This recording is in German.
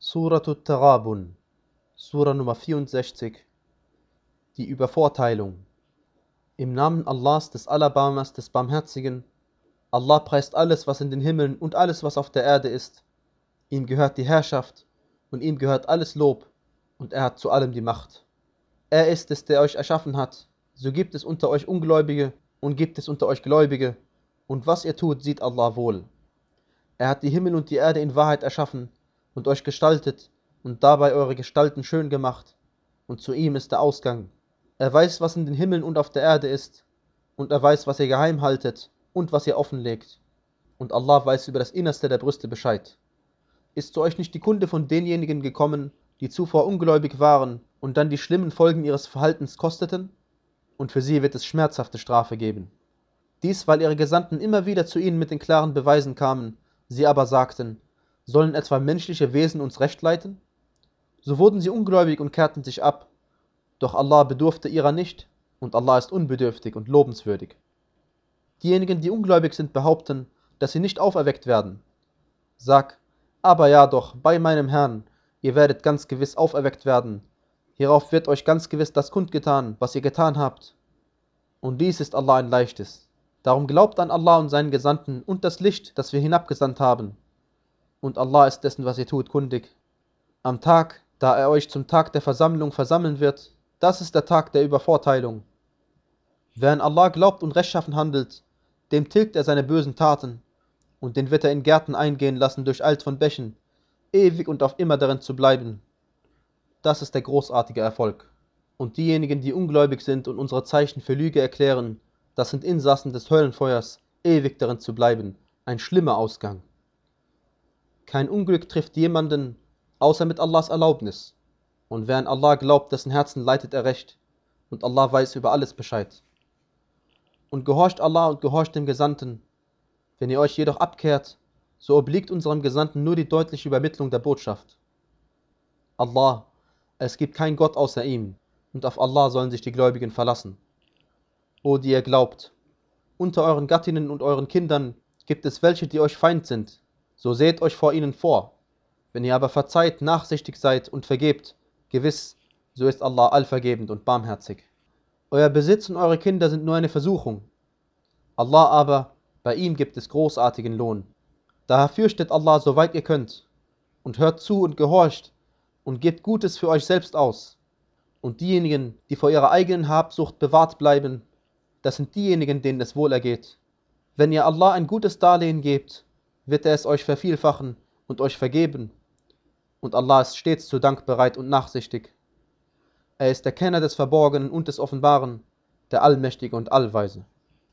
Suratut Tarabun, Sura Nummer 64, die Übervorteilung. Im Namen Allahs, des Alabamas, des Barmherzigen. Allah preist alles, was in den Himmeln und alles, was auf der Erde ist. Ihm gehört die Herrschaft und ihm gehört alles Lob und er hat zu allem die Macht. Er ist es, der euch erschaffen hat. So gibt es unter euch Ungläubige und gibt es unter euch Gläubige. Und was ihr tut, sieht Allah wohl. Er hat die Himmel und die Erde in Wahrheit erschaffen und euch gestaltet und dabei eure Gestalten schön gemacht. Und zu ihm ist der Ausgang. Er weiß, was in den Himmeln und auf der Erde ist. Und er weiß, was ihr geheim haltet und was ihr offenlegt. Und Allah weiß über das Innerste der Brüste Bescheid. Ist zu euch nicht die Kunde von denjenigen gekommen, die zuvor ungläubig waren und dann die schlimmen Folgen ihres Verhaltens kosteten? Und für sie wird es schmerzhafte Strafe geben. Dies, weil ihre Gesandten immer wieder zu ihnen mit den klaren Beweisen kamen, sie aber sagten, sollen etwa menschliche Wesen uns recht leiten? So wurden sie ungläubig und kehrten sich ab. Doch Allah bedurfte ihrer nicht, und Allah ist unbedürftig und lobenswürdig. Diejenigen, die ungläubig sind, behaupten, dass sie nicht auferweckt werden. Sag, aber ja doch, bei meinem Herrn, ihr werdet ganz gewiss auferweckt werden. Hierauf wird euch ganz gewiss das kundgetan, was ihr getan habt. Und dies ist Allah ein leichtes. Darum glaubt an Allah und seinen Gesandten und das Licht, das wir hinabgesandt haben. Und Allah ist dessen, was ihr tut, kundig. Am Tag, da er euch zum Tag der Versammlung versammeln wird, das ist der Tag der Übervorteilung. Wer an Allah glaubt und rechtschaffen handelt, dem tilgt er seine bösen Taten, und den wird er in Gärten eingehen lassen durch Alt von Bächen, ewig und auf immer darin zu bleiben. Das ist der großartige Erfolg. Und diejenigen, die ungläubig sind und unsere Zeichen für Lüge erklären, das sind Insassen des Höllenfeuers, ewig darin zu bleiben, ein schlimmer Ausgang. Kein Unglück trifft jemanden, außer mit Allahs Erlaubnis. Und wer an Allah glaubt, dessen Herzen leitet er recht, und Allah weiß über alles Bescheid. Und gehorcht Allah und gehorcht dem Gesandten. Wenn ihr euch jedoch abkehrt, so obliegt unserem Gesandten nur die deutliche Übermittlung der Botschaft. Allah, es gibt kein Gott außer ihm, und auf Allah sollen sich die Gläubigen verlassen. O die ihr glaubt, unter euren Gattinnen und euren Kindern gibt es welche, die euch Feind sind, so seht euch vor ihnen vor. Wenn ihr aber verzeiht, nachsichtig seid und vergebt, gewiss, so ist Allah allvergebend und barmherzig. Euer Besitz und eure Kinder sind nur eine Versuchung. Allah aber, bei ihm gibt es großartigen Lohn. Daher fürchtet Allah, soweit ihr könnt, und hört zu und gehorcht, und gebt Gutes für euch selbst aus. Und diejenigen, die vor ihrer eigenen Habsucht bewahrt bleiben, das sind diejenigen, denen es wohl ergeht. Wenn ihr Allah ein gutes Darlehen gebt, wird er es euch vervielfachen und euch vergeben. Und Allah ist stets zu Dank bereit und nachsichtig. Er ist der Kenner des Verborgenen und des Offenbaren, der Allmächtige und Allweise.